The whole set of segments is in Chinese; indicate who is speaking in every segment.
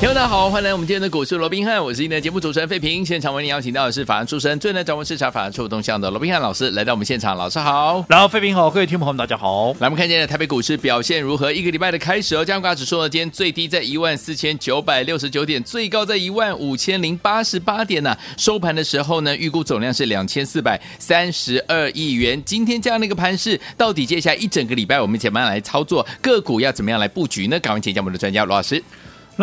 Speaker 1: 听众大家好，欢迎来我们今天的股市罗宾汉，我是今天的节目主持人费平。现场为您邀请到的是法案出身、最能掌握市场法案触动向的罗宾汉老师来到我们现场，老师好。
Speaker 2: 然后费平好，各位听众朋友们大家好。
Speaker 1: 来，我们看今天的台北股市表现如何？一个礼拜的开始哦，加权指数呢，今天最低在一万四千九百六十九点，最高在一万五千零八十八点呢、啊。收盘的时候呢，预估总量是两千四百三十二亿元。今天这样的一个盘势，到底接下来一整个礼拜我们怎么样来操作个股，要怎么样来布局呢？赶快请教我们的专家罗老师。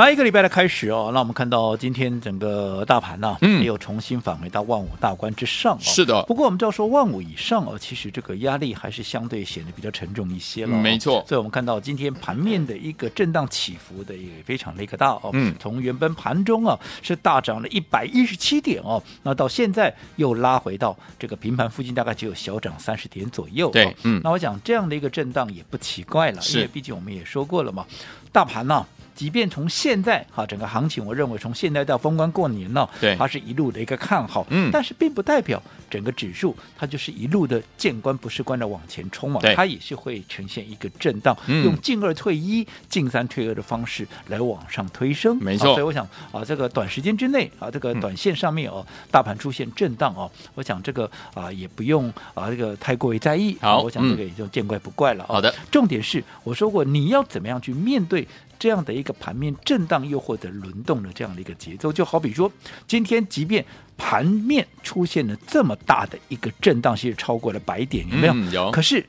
Speaker 2: 来一个礼拜的开始哦，那我们看到今天整个大盘呢、啊，嗯，又重新返回到万五大关之上、哦。
Speaker 1: 是的，
Speaker 2: 不过我们知道说万五以上哦，其实这个压力还是相对显得比较沉重一些了、哦。
Speaker 1: 没错，
Speaker 2: 所以我们看到今天盘面的一个震荡起伏的也非常的一个大哦。嗯，从原本盘中啊是大涨了一百一十七点哦，那到现在又拉回到这个平盘附近，大概只有小涨三十点左右、哦。
Speaker 1: 对，嗯，
Speaker 2: 那我想这样的一个震荡也不奇怪了，因为毕竟我们也说过了嘛，大盘呢、啊。即便从现在哈整个行情，我认为从现在到封关过年呢，
Speaker 1: 对，
Speaker 2: 它是一路的一个看好，
Speaker 1: 嗯，
Speaker 2: 但是并不代表整个指数它就是一路的见关不是关的往前冲嘛，它也是会呈现一个震荡，
Speaker 1: 嗯、
Speaker 2: 用进二退一、进三退二的方式来往上推升，
Speaker 1: 没错。
Speaker 2: 所以我想啊，这个短时间之内啊，这个短线上面哦，嗯、大盘出现震荡哦，我想这个啊也不用啊这个太过于在意，
Speaker 1: 好，
Speaker 2: 我想这个也就见怪不怪了。
Speaker 1: 好的，
Speaker 2: 重点是我说过你要怎么样去面对。这样的一个盘面震荡又或者轮动的这样的一个节奏，就好比说，今天即便盘面出现了这么大的一个震荡，其实超过了百点，有没有？
Speaker 1: 嗯、有。
Speaker 2: 可是，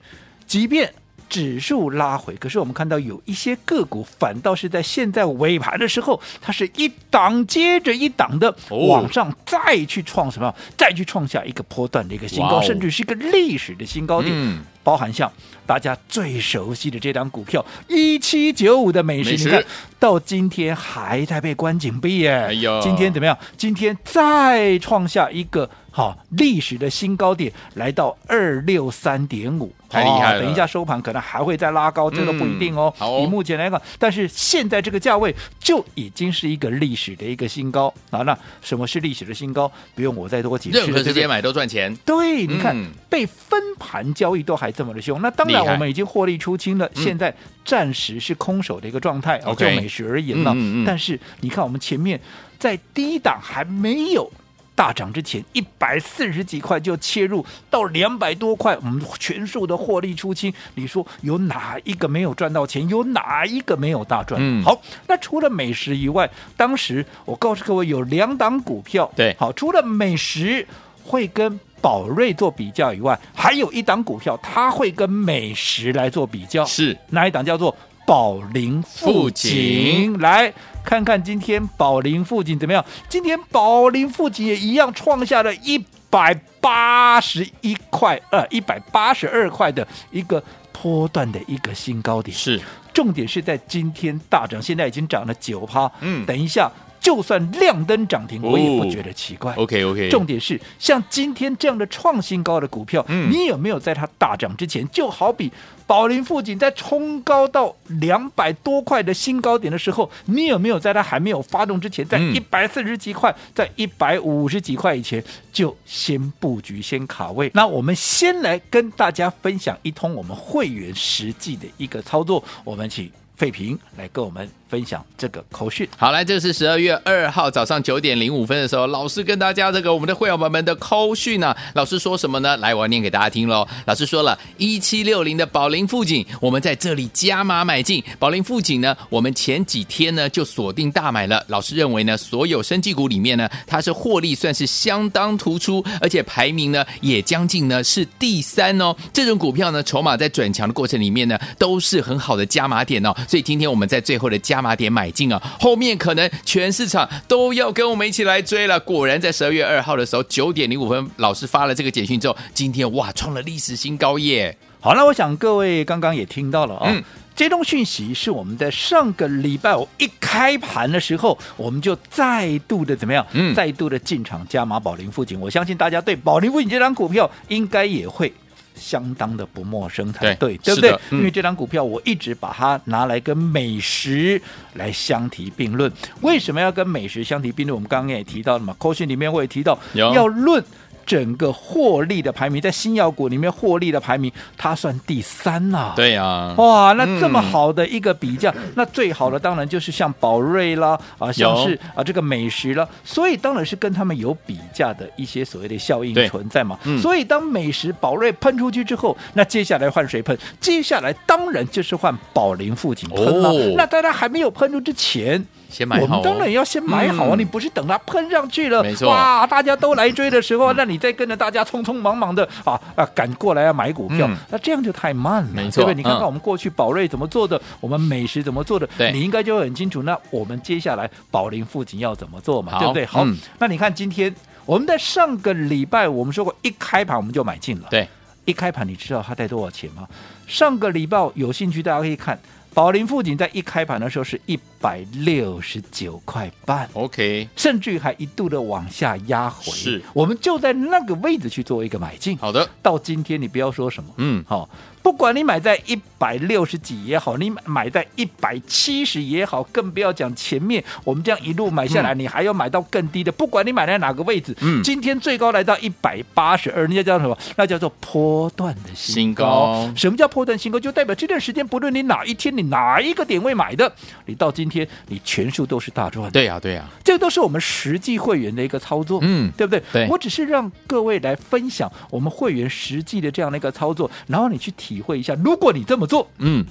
Speaker 2: 即便指数拉回，可是我们看到有一些个股反倒是在现在尾盘的时候，它是一档接着一档的往上再去创什么？再去创下一个波段的一个新高，甚至是一个历史的新高点。嗯包含像大家最熟悉的这张股票一七九五的美食，你看到今天还在被关紧闭耶。今天怎么样？今天再创下一个好历史的新高点，来到二六三点五。
Speaker 1: 太厉害了！
Speaker 2: 等一下收盘可能还会再拉高，这个不一定哦。
Speaker 1: 好，以
Speaker 2: 目前来看，但是现在这个价位就已经是一个历史的一个新高啊。那什么是历史的新高？不用我再多解释。
Speaker 1: 任何时间买都赚钱。
Speaker 2: 对，你看被分盘交易都还这么的凶，那当然我们已经获利出清了。现在暂时是空手的一个状态。就美食而言呢，但是你看我们前面在低档还没有。大涨之前一百四十几块就切入到两百多块，我们全数的获利出清。你说有哪一个没有赚到钱？有哪一个没有大赚？
Speaker 1: 嗯，
Speaker 2: 好，那除了美食以外，当时我告诉各位有两档股票，
Speaker 1: 对，
Speaker 2: 好，除了美食会跟宝瑞做比较以外，还有一档股票它会跟美食来做比较，
Speaker 1: 是
Speaker 2: 哪一档？叫做宝林富锦来。看看今天宝林富锦怎么样？今天宝林富锦也一样创下了一百八十一块，呃，一百八十二块的一个波段的一个新高点。
Speaker 1: 是，
Speaker 2: 重点是在今天大涨，现在已经涨了九趴。
Speaker 1: 嗯，
Speaker 2: 等一下。就算亮灯涨停，我也不觉得奇怪。
Speaker 1: OK OK，
Speaker 2: 重点是像今天这样的创新高的股票，
Speaker 1: 嗯，
Speaker 2: 你有没有在它大涨之前，就好比宝林富锦在冲高到两百多块的新高点的时候，你有没有在它还没有发动之前，在一百四十几块，在一百五十几块以前就先布局、先卡位？那我们先来跟大家分享一通我们会员实际的一个操作，我们请费平来跟我们。分享这个口讯。
Speaker 1: 好，来，这是十二月二号早上九点零五分的时候，老师跟大家这个我们的会员朋友们的口讯呢，老师说什么呢？来，我要念给大家听喽。老师说了，一七六零的宝龄富锦，我们在这里加码买进宝龄富锦呢，我们前几天呢就锁定大买了。老师认为呢，所有生技股里面呢，它是获利算是相当突出，而且排名呢也将近呢是第三哦。这种股票呢，筹码在转强的过程里面呢，都是很好的加码点哦。所以今天我们在最后的加。加码点买进啊，后面可能全市场都要跟我们一起来追了。果然在十二月二号的时候，九点零五分，老师发了这个简讯之后，今天哇创了历史新高耶！
Speaker 2: 好了，我想各位刚刚也听到了啊、哦。嗯这种讯息是我们在上个礼拜五一开盘的时候，我们就再度的怎么样？
Speaker 1: 嗯，
Speaker 2: 再度的进场加码宝林富锦。我相信大家对宝林富锦这张股票应该也会。相当的不陌生才对，对，对不对？嗯、因为这张股票我一直把它拿来跟美食来相提并论。为什么要跟美食相提并论？我们刚刚也提到了嘛，扣讯里面会提到要论。整个获利的排名，在新药股里面获利的排名，它算第三呐、啊。
Speaker 1: 对呀、啊，
Speaker 2: 哇，那这么好的一个比较，嗯、那最好的当然就是像宝瑞啦，啊，像是啊这个美食啦，所以当然是跟他们有比价的一些所谓的效应存在嘛。嗯、所以当美食、宝瑞喷出去之后，那接下来换谁喷？接下来当然就是换宝林富锦喷了。哦、那在它还没有喷出之前。
Speaker 1: 先买好、哦，
Speaker 2: 我们当然要先买好啊！嗯、你不是等它喷上去了，
Speaker 1: 没错，
Speaker 2: 哇，大家都来追的时候，那你再跟着大家匆匆忙忙的啊啊赶过来要买股票，嗯、那这样就太慢了，
Speaker 1: 没错，
Speaker 2: 对不对？你看看我们过去宝瑞怎么做的，嗯、我们美食怎么做的，
Speaker 1: 对
Speaker 2: 你应该就会很清楚。那我们接下来宝林附近要怎么做嘛？对不对？好，
Speaker 1: 嗯、
Speaker 2: 那你看今天我们在上个礼拜我们说过，一开盘我们就买进了，
Speaker 1: 对，
Speaker 2: 一开盘你知道它带多少钱吗？上个礼拜有兴趣大家可以看。宝林富锦在一开盘的时候是一百六十九块半
Speaker 1: ，OK，
Speaker 2: 甚至于还一度的往下压回，
Speaker 1: 是，
Speaker 2: 我们就在那个位置去做一个买进。
Speaker 1: 好的，
Speaker 2: 到今天你不要说什么，
Speaker 1: 嗯，
Speaker 2: 好、哦。不管你买在一百六十几也好，你买在一百七十也好，更不要讲前面我们这样一路买下来，嗯、你还要买到更低的。不管你买在哪个位置，嗯，今天最高来到一百八十二，人家叫什么？那叫做波段的新高。新高什么叫波段新高？就代表这段时间不论你哪一天你哪一个点位买的，你到今天你全数都是大赚。
Speaker 1: 对呀、啊，对呀、啊，
Speaker 2: 这都是我们实际会员的一个操作，嗯，对不对？
Speaker 1: 对，
Speaker 2: 我只是让各位来分享我们会员实际的这样的一个操作，然后你去体会一下，如果你这么做，嗯，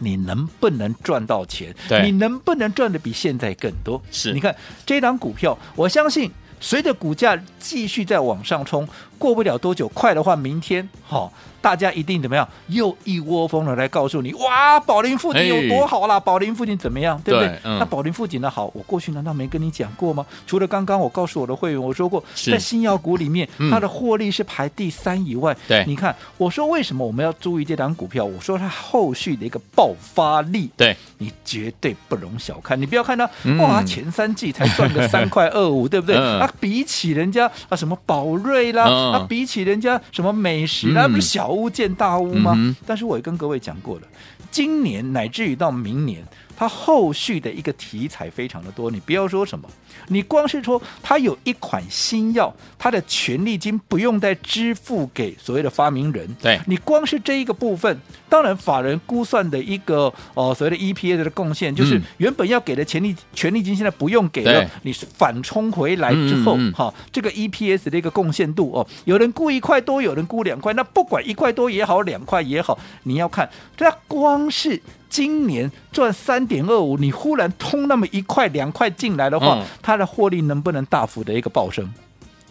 Speaker 2: 你能不能赚到钱？
Speaker 1: 对，
Speaker 2: 你能不能赚的比现在更多？
Speaker 1: 是，
Speaker 2: 你看这档股票，我相信随着股价继续在往上冲，过不了多久，快的话，明天好。大家一定怎么样？又一窝蜂的来告诉你，哇，宝林附近有多好啦！宝林附近怎么样？对不对？对嗯、那宝林附近的好，我过去难道没跟你讲过吗？除了刚刚我告诉我的会员，我说
Speaker 1: 过，
Speaker 2: 在新药股里面，嗯、它的获利是排第三以外。
Speaker 1: 对，
Speaker 2: 你看，我说为什么我们要注意这档股票？我说它后续的一个爆发力，
Speaker 1: 对
Speaker 2: 你绝对不容小看。你不要看它，嗯、哇，前三季才赚个三块二五，对不对？嗯、啊，比起人家啊什么宝瑞啦，嗯、啊，比起人家什么美食那，嗯、不是小。巫见大巫吗？嗯、但是我也跟各位讲过了，今年乃至于到明年，它后续的一个题材非常的多。你不要说什么，你光是说它有一款新药，它的权利金不用再支付给所谓的发明人。
Speaker 1: 对，
Speaker 2: 你光是这一个部分，当然法人估算的一个哦、呃、所谓的 EPS 的贡献，就是原本要给的权利权利金现在不用给了，对你反冲回来之后，哈、哦，这个 EPS 的一个贡献度哦，有人估一块多，有人估两块，那不管一块多也好，两块也好，你要看它光是。今年赚三点二五，你忽然通那么一块两块进来的话，嗯、它的获利能不能大幅的一个暴升，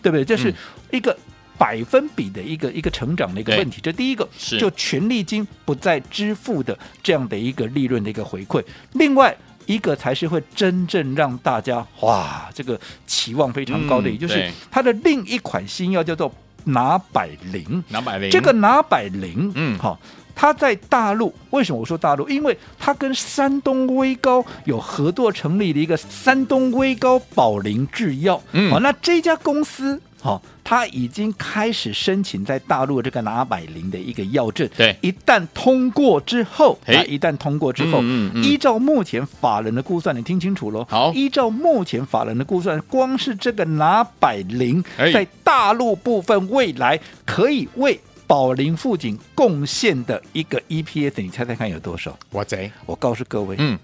Speaker 2: 对不对？这是一个百分比的一个一个成长的一个问题。这第一个是就权利金不再支付的这样的一个利润的一个回馈。另外一个才是会真正让大家哇，这个期望非常高的，嗯、也就是它的另一款新药叫做拿百灵，
Speaker 1: 拿百灵，
Speaker 2: 这个拿百灵，嗯，好。他在大陆，为什么我说大陆？因为他跟山东威高有合作成立的一个山东威高宝林制药。嗯，好，那这家公司，好，他已经开始申请在大陆这个拿百灵的一个药证。
Speaker 1: 对，
Speaker 2: 一旦通过之后，啊，一旦通过之后，
Speaker 1: 嗯嗯嗯、
Speaker 2: 依照目前法人的估算，你听清楚喽。
Speaker 1: 好，
Speaker 2: 依照目前法人的估算，光是这个拿百灵在大陆部分，未来可以为宝林富锦贡献的一个 EPS，你猜猜看有多少？
Speaker 1: 我贼，
Speaker 2: 我告诉各位，嗯，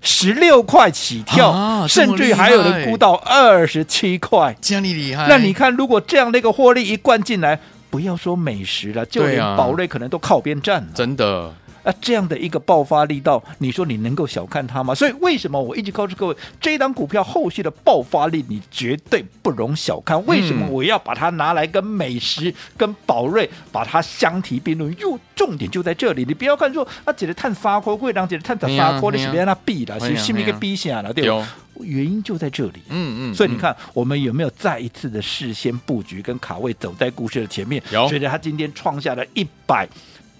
Speaker 2: 十六块起跳，
Speaker 1: 啊、
Speaker 2: 甚至于还有人估到二十七块，
Speaker 1: 这样你厉害。
Speaker 2: 那你看，如果这样的一个获利一灌进来，不要说美食了，就连宝瑞可能都靠边站了，
Speaker 1: 真的。
Speaker 2: 啊，这样的一个爆发力道，你说你能够小看它吗？所以为什么我一直告诉各位，这一档股票后续的爆发力，你绝对不容小看。为什么我要把它拿来跟美食、跟宝瑞把它相提并论？又重点就在这里，你不要看说啊，姐姐探沙锅会让姐姐探的沙锅，你是别让它避了，是是一个避下了，对吧？原因就在这里。嗯嗯。所以你看，我们有没有再一次的事先布局跟卡位，走在故事的前面？
Speaker 1: 有。
Speaker 2: 随着它今天创下了一百。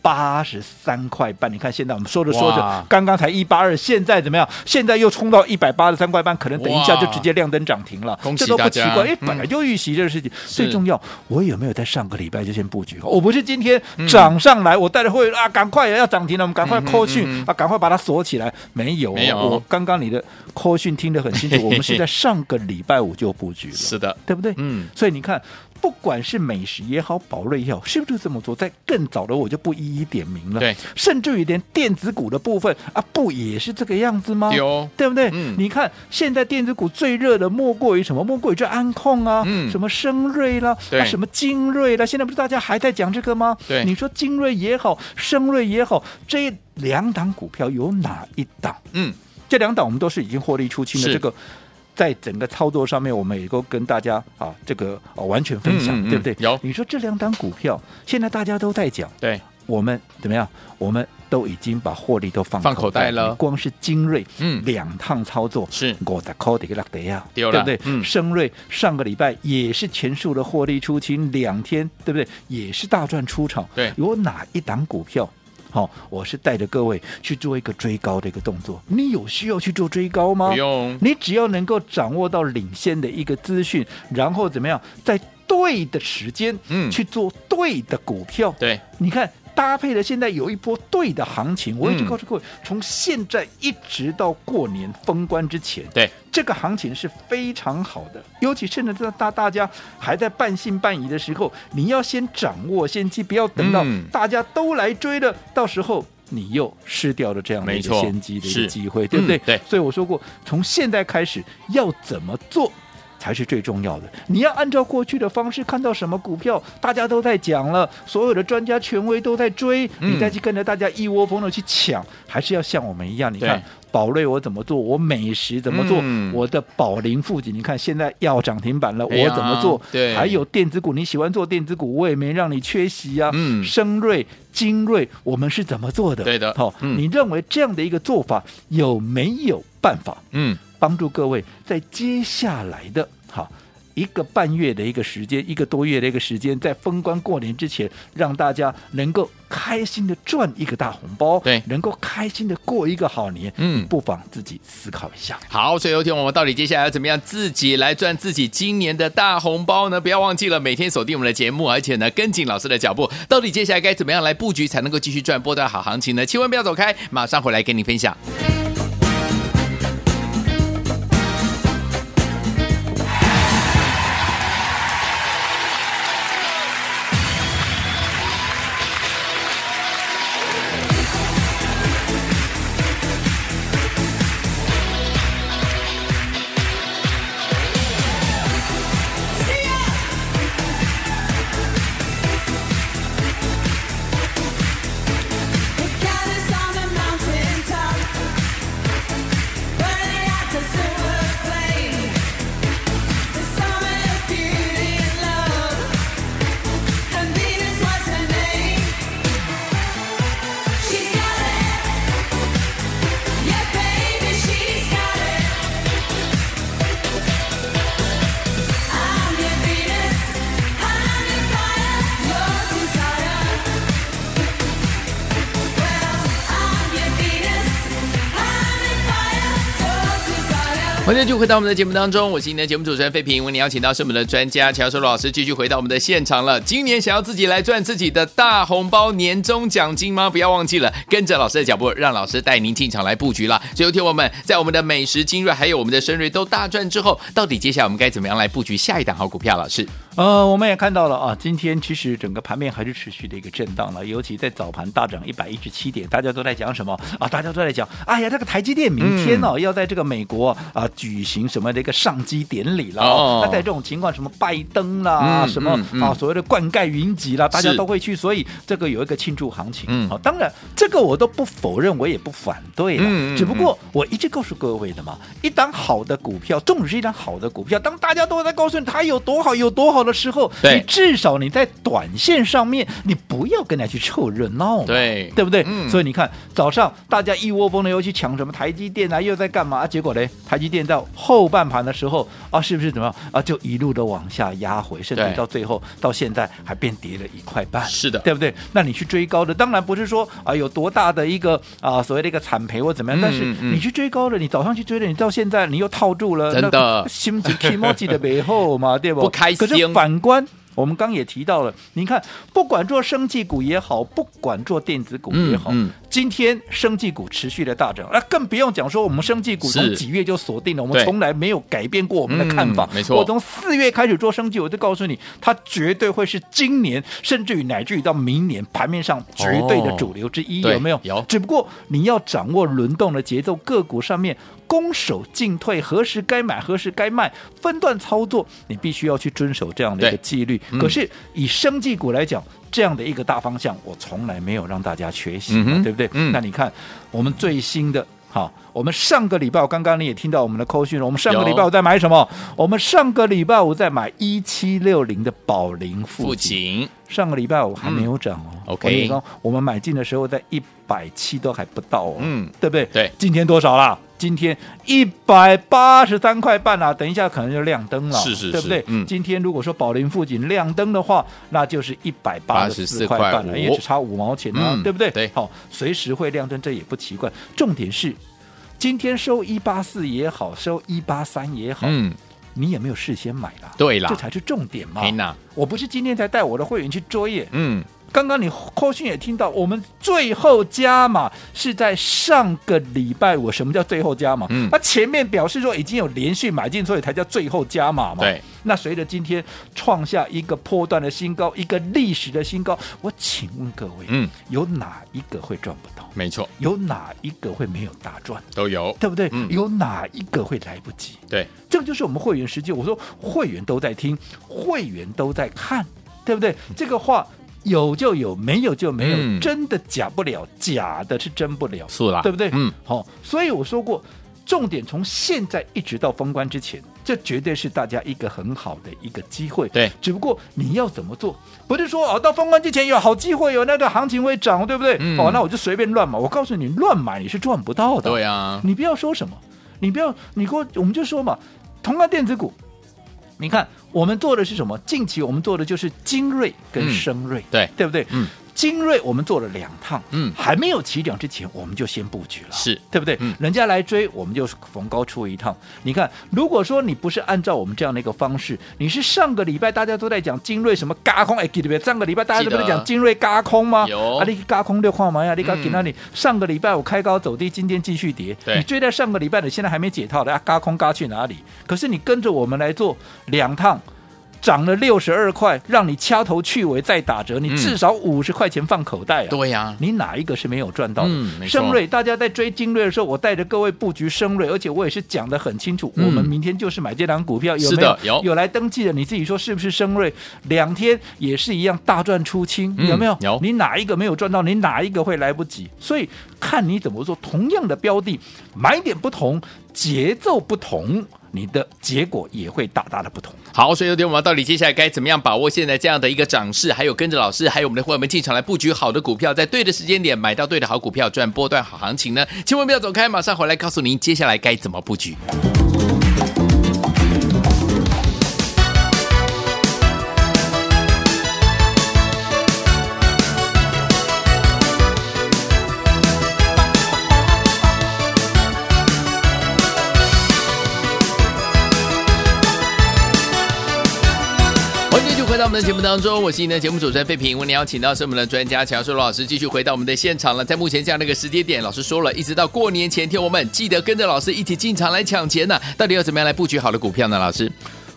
Speaker 2: 八十三块半。你看现在我们说着说着，刚刚才一八二，现在怎么样？现在又冲到一百八十三块半，可能等一下就直接亮灯涨停了。这都不奇怪，哎，
Speaker 1: 嗯
Speaker 2: 本来就预习这个事情。最重要，我有没有在上个礼拜就先布局？我不是今天涨上来，我带着会员啊，赶快要涨停了，我们赶快扣
Speaker 1: 讯、
Speaker 2: 啊，赶快把它锁起来。没有，
Speaker 1: 没有
Speaker 2: 我刚刚你的扣讯听得很清楚，我们是在上个礼拜五就布局了，
Speaker 1: 是的，
Speaker 2: 对不对？
Speaker 1: 嗯，
Speaker 2: 所以你看，不管是美食也好，宝瑞也好，是不是这么做？在更早的我就不一一点名了。
Speaker 1: 对，
Speaker 2: 甚至于连电子股的部分啊，不也是这个样子吗？
Speaker 1: 有
Speaker 2: 对不对？
Speaker 1: 嗯
Speaker 2: 你看现在电子股最热的莫过于什么？莫过于这安控啊，
Speaker 1: 嗯
Speaker 2: 什么升瑞啦，什么精锐啦，现在不是大家还在讲这个吗？
Speaker 1: 对
Speaker 2: 你说精锐也好，升瑞也好，这两档股票有哪一档？
Speaker 1: 嗯，
Speaker 2: 这两档我们都是已经获利出清的，这个在整个操作上面，我们也都跟大家啊这个、啊、完全分享，
Speaker 1: 嗯嗯嗯
Speaker 2: 对不对？
Speaker 1: 有
Speaker 2: 你说这两档股票，现在大家都在讲，
Speaker 1: 对，
Speaker 2: 我们怎么样？我们都已经把获利都放
Speaker 1: 放口袋了
Speaker 2: 你光是精锐，
Speaker 1: 嗯
Speaker 2: 两趟操作
Speaker 1: 是
Speaker 2: 五十块的一个落地啊，
Speaker 1: 对了
Speaker 2: 对不对？
Speaker 1: 嗯
Speaker 2: 升瑞上个礼拜也是全数的获利出清，两天对不对？也是大赚出场。
Speaker 1: 对
Speaker 2: 有哪一档股票？好、我是带着各位去做一个追高的一个动作。你有需要去做追高吗？
Speaker 1: 不用，
Speaker 2: 你只要能够掌握到领先的一个资讯，然后怎么样，在对的时间，
Speaker 1: 嗯
Speaker 2: 去做对的股票。
Speaker 1: 对，
Speaker 2: 你看搭配了现在有一波对的行情，我一直
Speaker 1: 嗯
Speaker 2: 告诉各位，从现在一直到过年封关之前，
Speaker 1: 对，
Speaker 2: 这个行情是非常好的，尤其是呢，在大大家还在半信半疑的时候，你要先掌握先机，不要等到
Speaker 1: 嗯
Speaker 2: 大家都来追了，到时候。你又失掉了这样的一
Speaker 1: 个
Speaker 2: 先机的一个机会，对不对？
Speaker 1: 嗯对
Speaker 2: 所以我说过，从现在开始要怎么做才是最重要的。你要按照过去的方式，看到什么股票大家都在讲了，所有的专家权威都在追，
Speaker 1: 嗯
Speaker 2: 你再去跟着大家一窝蜂的去抢，还是要像我们一样？你看宝瑞我怎么做，我美食怎么做，
Speaker 1: 嗯
Speaker 2: 我的宝林富锦，你看现在要涨停板了，
Speaker 1: 哎
Speaker 2: 我怎么做？
Speaker 1: 对
Speaker 2: 还有电子股，你喜欢做电子股，我也没让你缺席啊。
Speaker 1: 嗯
Speaker 2: 升瑞、精锐，我们是怎么做的？
Speaker 1: 对的
Speaker 2: 好、
Speaker 1: 嗯
Speaker 2: 你认为这样的一个做法有没有办法？
Speaker 1: 嗯，
Speaker 2: 帮助各位在接下来的哈一个半月的一个时间，一个多月的一个时间，在封关过年之前，让大家能够开心的赚一个大红包，
Speaker 1: 对
Speaker 2: 能够开心的过一个好年，
Speaker 1: 嗯
Speaker 2: 不妨自己思考一下。
Speaker 1: 好，所以有天我们到底接下来要怎么样自己来赚自己今年的大红包呢？不要忘记了每天锁定我们的节目，而且呢跟紧老师的脚步，到底接下来该怎么样来布局才能够继续赚波段好行情呢？千万不要走开，马上回来跟你分享。欢迎继续回到我们的节目当中，我是今天的节目主持人费平。为您邀请到是我们的专家乔收罗老师，继续回到我们的现场了。今年想要自己来赚自己的大红包、年终奖金吗？不要忘记了，跟着老师的脚步，让老师带您进场来布局了。最后，听我们在我们的美食精锐还有我们的深瑞都大赚之后，到底接下来我们该怎么样来布局下一档好股票？老师，
Speaker 2: 呃，我们也看到了啊，今天其实整个盘面还是持续的一个震荡了，尤其在早盘大涨一百一十七点，大家都在讲什么？啊？大家都在讲，哎呀，这个台积电明天哦、要在这个美国啊举行什么的一个上机典礼了、
Speaker 1: 哦。
Speaker 2: 那在这种情况，什么拜登啦，
Speaker 1: 嗯
Speaker 2: 什
Speaker 1: 么、
Speaker 2: 啊所谓的灌溉云集啦，大家都会去，所以这个有一个庆祝行情。
Speaker 1: 嗯
Speaker 2: 好、当然这个我都不否认，我也不反对了，只不过我一直告诉各位的嘛，一档好的股票，纵使是一档好的股票，当大家都在告诉你它有多好，有多好。闹的时候，你至少你在短线上面，你不要跟人家去凑热闹嘛，
Speaker 1: 对
Speaker 2: 对不对？
Speaker 1: 嗯
Speaker 2: 所以你看早上大家一窝蜂的又去抢什么台积电啊，又在干嘛？啊、结果呢，台积电到后半盘的时候啊，是不是怎么样啊？就一路的往下压回，甚至到最后到现在还变跌了一块半，
Speaker 1: 是的
Speaker 2: 对不对？那你去追高的，当然不是说啊有多大的一个啊所谓的一个惨赔或怎么样，
Speaker 1: 嗯
Speaker 2: 但是
Speaker 1: 嗯
Speaker 2: 你去追高的，你早上去追的，你到现在你又套住了，
Speaker 1: 真的
Speaker 2: 那心情 emoji 的背后嘛，对不？
Speaker 1: 不开心
Speaker 2: 可是反观。我们刚也提到了，你看，不管做生技股也好，不管做电子股也好，
Speaker 1: 嗯嗯
Speaker 2: 今天生技股持续的大涨，那更不用讲说我们生技股
Speaker 1: 从
Speaker 2: 几月就锁定了，我们从来没有改变过我们的看法。
Speaker 1: 嗯没错
Speaker 2: 我从四月开始做生技，我就告诉你，它绝对会是今年，甚至于乃至于到明年盘面上绝对的主流之一，
Speaker 1: 对
Speaker 2: 有没有？
Speaker 1: 有
Speaker 2: 只不过你要掌握轮动的节奏，个股上面攻守进退，何时该买，何时该卖，分段操作，你必须要去遵守这样的一
Speaker 1: 个
Speaker 2: 纪律。
Speaker 1: 嗯
Speaker 2: 可是以生技股来讲，这样的一个大方向，我从来没有让大家缺席，
Speaker 1: 嗯
Speaker 2: 对不对？
Speaker 1: 嗯
Speaker 2: 那你看我们最新的。好，我们上个礼拜，刚刚你也听到我们的扣讯了。我们上个礼拜
Speaker 1: 有
Speaker 2: 我在买什么？我们上个礼拜我在买一七六零的宝林
Speaker 1: 父
Speaker 2: 富
Speaker 1: 锦。
Speaker 2: 上个礼拜我还没有涨哦。
Speaker 1: 嗯 OK
Speaker 2: 我们买进的时候在一百七都还不到哦。
Speaker 1: 嗯
Speaker 2: 对不对？
Speaker 1: 对
Speaker 2: 今天多少啦？今天一百八十三块半啊！等一下可能就亮灯了，
Speaker 1: 是是是
Speaker 2: 对不对？
Speaker 1: 嗯
Speaker 2: 今天如果说宝林附近亮灯的话，那就是一百八十四块半了
Speaker 1: ，84.5
Speaker 2: 也只差五毛钱啊，
Speaker 1: 嗯
Speaker 2: 对不对？
Speaker 1: 对
Speaker 2: 好，随时会亮灯，这也不奇怪。重点是今天收一八四也好，收一八三也好，
Speaker 1: 嗯，
Speaker 2: 你有没有事先买啦？
Speaker 1: 对啦
Speaker 2: 这才是重点嘛。我不是今天才带我的会员去追耶。
Speaker 1: 嗯，
Speaker 2: 刚刚你后讯也听到，我们最后加码是在上个礼拜五。什么叫最后加码？
Speaker 1: 嗯
Speaker 2: 那前面表示说已经有连续买进，所以才叫最后加码嘛。
Speaker 1: 对。
Speaker 2: 那随着今天创下一个波段的新高，一个历史的新高，我请问各位，
Speaker 1: 嗯，
Speaker 2: 有哪一个会赚不到？
Speaker 1: 没错，
Speaker 2: 有哪一个会没有大赚？
Speaker 1: 都有，
Speaker 2: 对不对？
Speaker 1: 嗯
Speaker 2: 有哪一个会来不及？
Speaker 1: 对，
Speaker 2: 这个就是我们会员实际。我说会员都在听，会员都在看，对不对？这个话有就有，没有就没有，
Speaker 1: 嗯
Speaker 2: 真的假不了，假的是真不了，
Speaker 1: 是啦，
Speaker 2: 对不对？
Speaker 1: 嗯，
Speaker 2: 好、所以我说过，重点从现在一直到封关之前，这绝对是大家一个很好的一个机会。
Speaker 1: 对
Speaker 2: 只不过你要怎么做，不是说哦，到封关之前有好机会，有那个行情会涨，对不对？
Speaker 1: 嗯
Speaker 2: 哦，那我就随便乱买。我告诉你，乱买你是赚不到的。
Speaker 1: 对啊，
Speaker 2: 你不要说什么，你不要，你给我，我们就说嘛，同样电子股，你看我们做的是什么？近期我们做的就是精锐跟
Speaker 1: 嗯
Speaker 2: 深锐，
Speaker 1: 对
Speaker 2: 对不对？
Speaker 1: 嗯，
Speaker 2: 精锐我们做了两趟，
Speaker 1: 嗯
Speaker 2: 还没有起涨之前，我们就先布局了，
Speaker 1: 是
Speaker 2: 对不对？
Speaker 1: 嗯
Speaker 2: 人家来追，我们就逢高出一趟。你看，如果说你不是按照我们这样的一个方式，你是上个礼拜大家都在讲精锐什么嘎空，哎，对不对？上个礼拜大家都不是
Speaker 1: 记得
Speaker 2: 讲精锐嘎空吗？
Speaker 1: 有
Speaker 2: 啊，你嘎空六块嘛呀？你嘎
Speaker 1: 嗯
Speaker 2: 给那里？上个礼拜我开高走低，今天继续跌，
Speaker 1: 对
Speaker 2: 你追在上个礼拜的，现在还没解套的，啊，嘎空嘎去哪里？可是你跟着我们来做两趟。涨了六十二块，让你掐头去尾再打折，你
Speaker 1: 嗯
Speaker 2: 至少五十块钱放口袋啊！
Speaker 1: 对呀，
Speaker 2: 你哪一个是没有赚到的？
Speaker 1: 嗯
Speaker 2: 瑞，大家在追精锐的时候，我带着各位布局升瑞，而且我也是讲的很清楚，
Speaker 1: 嗯
Speaker 2: 我们明天就是买这档股票，有
Speaker 1: 是
Speaker 2: 没有？
Speaker 1: 有
Speaker 2: 有来登记的，你自己说是不是升瑞？两天也是一样大赚出清，
Speaker 1: 嗯
Speaker 2: 有没有？
Speaker 1: 有
Speaker 2: 你哪一个没有赚到？你哪一个会来不及？所以看你怎么做，同样的标的，买点不同，节奏不同，你的结果也会大大的不同。
Speaker 1: 好，所以有点我们到底接下来该怎么样把握现在这样的一个涨势，还有跟着老师，还有我们的伙伴们进场来布局好的股票，在对的时间点买到对的好股票，赚波段好行情呢？千万不要走开，马上回来告诉您接下来该怎么布局。们的节目当中，我是您的节目主持人费平。我们邀请到是我们的专家乔硕罗老师，继续回到我们的现场了。在目前这样的一个时间点，老师说了一直到过年前天，我们记得跟着老师一起进场来抢钱呢、到底要怎么样来布局好的股票呢？老师，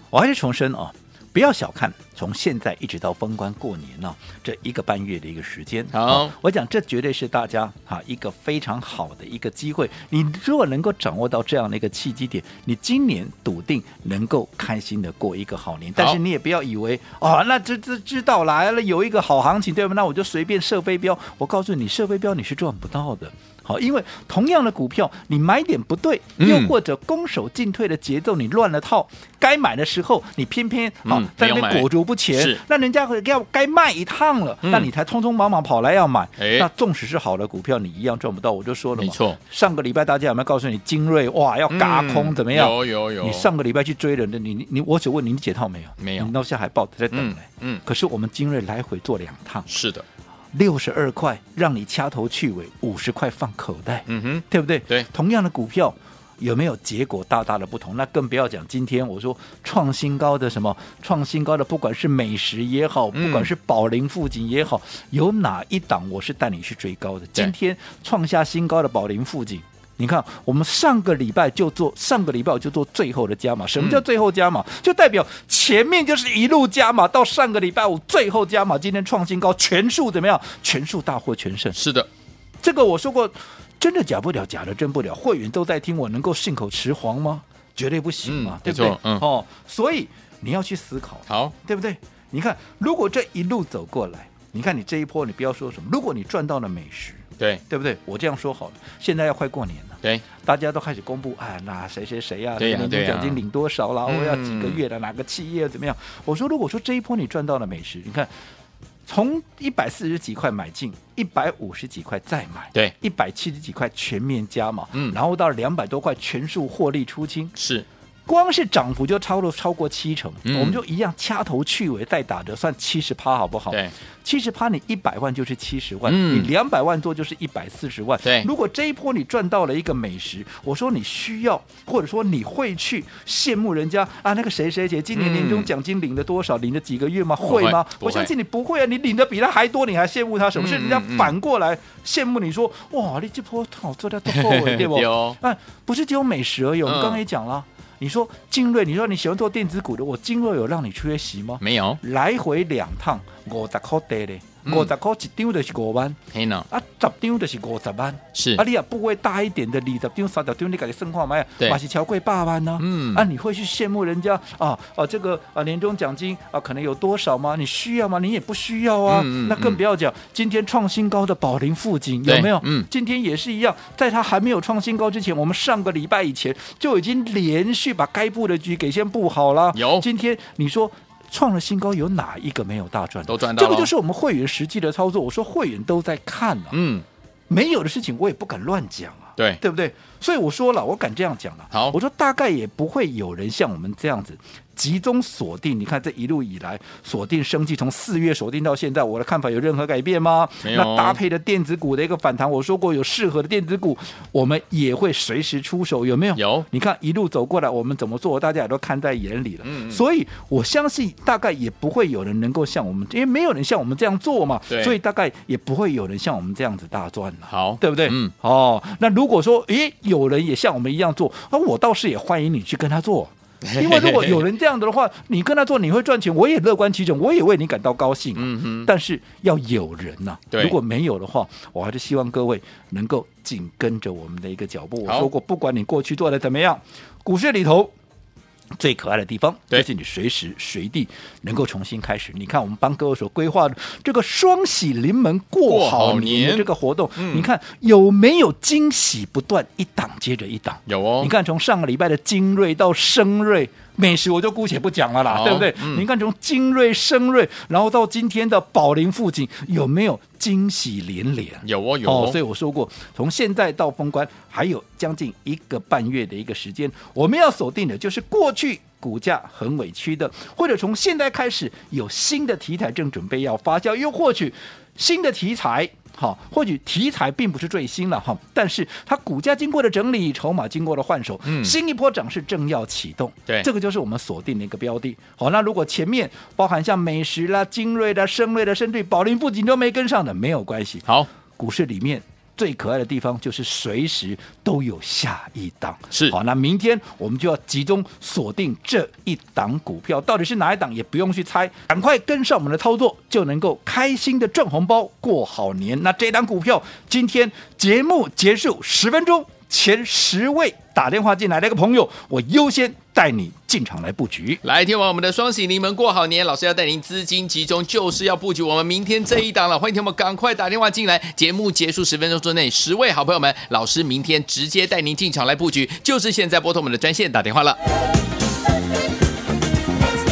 Speaker 2: 我还是重申哦，不要小看从现在一直到封关过年呢、这一个半月的一个时间。
Speaker 1: 好
Speaker 2: 哦我讲这绝对是大家哈一个非常好的一个机会。你如果能够掌握到这样的一个契机点，你今年笃定能够开心的过一个好年。但是你也不要以为哦，那这这知道来了有一个好行情，对吧？那我就随便射飞镖。我告诉你，射飞镖你是赚不到的。好，因为同样的股票，你买点不对，
Speaker 1: 嗯。
Speaker 2: 又或者攻守进退的节奏你乱了套，该买的时候你偏偏好、
Speaker 1: 嗯
Speaker 2: 在那边裹足不前
Speaker 1: 是，
Speaker 2: 那人家要该卖一趟了，
Speaker 1: 嗯。
Speaker 2: 那你才匆匆忙忙跑来要买。
Speaker 1: 哎。
Speaker 2: 那纵使是好的股票，你一样赚不到。我就说了嘛，
Speaker 1: 没错。
Speaker 2: 上个礼拜大家有没有告诉你精锐哇要嘎空、
Speaker 1: 嗯
Speaker 2: 怎么样？
Speaker 1: 有有有。
Speaker 2: 你上个礼拜去追人的你你你，我只问你，你解套没有？
Speaker 1: 没有。
Speaker 2: 你到现在还抱着在等呢、
Speaker 1: 嗯嗯。
Speaker 2: 可是我们精锐来回做两趟，
Speaker 1: 是的，
Speaker 2: 六十二块让你掐头去尾，五十块放口袋，
Speaker 1: 嗯哼，
Speaker 2: 对不对？
Speaker 1: 对
Speaker 2: 同样的股票。有没有结果大大的不同？那更不要讲今天我说创新高的什么创新高的，不管是美食也好，
Speaker 1: 嗯
Speaker 2: 不管是宝林富锦也好，有哪一档我是带你去追高的？今天创下新高的宝林富锦，你看我们上个礼拜就做，上个礼拜我就做最后的加码。什么叫最后加码？
Speaker 1: 嗯、
Speaker 2: 就代表前面就是一路加码，到上个礼拜五最后加码，今天创新高，全数怎么样？全数大获全胜。
Speaker 1: 是的，
Speaker 2: 这个我说过。真的假不了，假的真不了。会员都在听，我能够信口雌黄吗？绝对不行嘛，
Speaker 1: 嗯、
Speaker 2: 对不对？
Speaker 1: 嗯、
Speaker 2: 哦，所以你要去思考，
Speaker 1: 好，
Speaker 2: 对不对？你看，如果这一路走过来，你看你这一波，你不要说什么，如果你赚到了美食，
Speaker 1: 对，
Speaker 2: 对不对？我这样说好了，现在要快过年了，
Speaker 1: 对，
Speaker 2: 大家都开始公布，啊，那谁谁谁呀，年终奖金领多少啦？
Speaker 1: 嗯、
Speaker 2: 我要几个月了？哪个企业怎么样？我说，如果说这一波你赚到了美食，你看。从一百四十几块买进，一百五十几块再买，
Speaker 1: 对，
Speaker 2: 一百七十几块全面加码，
Speaker 1: 嗯，
Speaker 2: 然后到两百多块全数获利出清，
Speaker 1: 是，
Speaker 2: 光是涨幅就超了超过七成，
Speaker 1: 嗯、
Speaker 2: 我们就一样掐头去尾再打折，算七十趴好不好？
Speaker 1: 对，
Speaker 2: 七十趴你一百万就是七十万，
Speaker 1: 嗯、
Speaker 2: 你两百万做就是一百四十万，
Speaker 1: 对。
Speaker 2: 如果这一波你赚到了一个美食，我说你需要，或者说你会去羡慕人家啊，那个谁谁谁今年年终奖金领了多少，嗯、领了几个月吗？会吗？我相信你不会啊，你领的比他还多，你还羡慕他什么？是、嗯、人家反过来羡慕你说，哇，你这波好做的多，对不？
Speaker 1: 有
Speaker 2: 啊，不是只有美食而已，我们刚才也讲了。
Speaker 1: 嗯
Speaker 2: 你说精锐，你说你喜欢做电子股的，我精锐有让你缺席吗？
Speaker 1: 没有，
Speaker 2: 来回两趟五十块地嘞，五十块一张就是五万，
Speaker 1: 嘿呢，
Speaker 2: 啊，十张就是五十万，
Speaker 1: 是。
Speaker 2: 啊，你啊部位大一点的，二十张、三十张，你给你算看嘛，
Speaker 1: 对，
Speaker 2: 嘛是超过百万呢，
Speaker 1: 嗯，
Speaker 2: 啊，你会去羡慕人家啊啊，这个啊年终奖金啊可能有多少吗？你需要吗？你也不需要啊，那更不要讲今天创新高的宝林富锦有没有？
Speaker 1: 嗯，
Speaker 2: 今天也是一样，在它还没有创新高之前，我们上个礼拜以前就已经连续把该布的局给先布好了，
Speaker 1: 有，
Speaker 2: 今天你说。创了新高，有哪一个没有大赚？
Speaker 1: 都赚到。
Speaker 2: 这个就是我们会员实际的操作。我说会员都在看啊，
Speaker 1: 嗯，
Speaker 2: 没有的事情我也不敢乱讲啊，
Speaker 1: 对
Speaker 2: 对不对？所以我说了，我敢这样讲了。
Speaker 1: 好，
Speaker 2: 我说大概也不会有人像我们这样子集中锁定。你看这一路以来锁定生计，从四月锁定到现在，我的看法有任何改
Speaker 1: 变吗？
Speaker 2: 那搭配的电子股的一个反弹，我说过有适合的电子股，我们也会随时出手，有没有？
Speaker 1: 有。
Speaker 2: 你看一路走过来，我们怎么做，大家也都看在眼里了。
Speaker 1: 嗯，嗯。
Speaker 2: 所以我相信大概也不会有人能够像我们，因为没有人像我们这样做嘛。
Speaker 1: 对。
Speaker 2: 所以大概也不会有人像我们这样子大赚了。
Speaker 1: 好，
Speaker 2: 对不对？
Speaker 1: 嗯。
Speaker 2: 哦，那如果说，诶，有人也像我们一样做，那我倒是也欢迎你去跟他做。因为如果有人这样的话，你跟他做，你会赚钱，我也乐观其成，我也为你感到高兴。
Speaker 1: 嗯哼。
Speaker 2: 但是要有人呐、啊，如果没有的话，我还是希望各位能够紧跟着我们的一个脚步。我说过，不管你过去做的怎么样，股市里头。最可爱的地方，就是你随时随地能够重新开始。你看，我们帮各位所规划的这个双喜临门过好年这个活动，
Speaker 1: 嗯、
Speaker 2: 你看有没有惊喜不断，一档接着一档？
Speaker 1: 有哦。
Speaker 2: 你看，从上个礼拜的精锐到升锐。美食我就姑且不讲了啦，对不对？嗯、你看从精锐、升锐，然后到今天的宝林附近，有没有惊喜连连？
Speaker 1: 有哦，有哦。
Speaker 2: 所以我说过，从现在到封关还有将近一个半月的一个时间，我们要锁定的就是过去股价很委屈的，或者从现在开始有新的题材正准备要发酵，又或许新的题材。好，或许题材并不是最新了哈，但是它股价经过了整理，筹码经过了换手，
Speaker 1: 嗯，
Speaker 2: 新一波涨势正要启动，
Speaker 1: 对，
Speaker 2: 这个就是我们锁定的一个标的。好，那如果前面包含像美食啦、精锐啦、升锐的，甚至宝林富锦都没跟上的，没有关系。
Speaker 1: 好，
Speaker 2: 股市里面。最可爱的地方就是随时都有下一档，
Speaker 1: 是
Speaker 2: 好。那明天我们就要集中锁定这一档股票，到底是哪一档也不用去猜，赶快跟上我们的操作，就能够开心的赚红包过好年。那这档股票今天节目结束十分钟。前十位打电话进来的个朋友，我优先带你进场来布局。
Speaker 1: 来，听完我们的双喜临门过好年，老师要带您资金集中，就是要布局我们明天这一档了。欢迎听我们赶快打电话进来，节目结束十分钟之内，十位好朋友们，老师明天直接带您进场来布局，就是现在拨通我们的专线打电话了。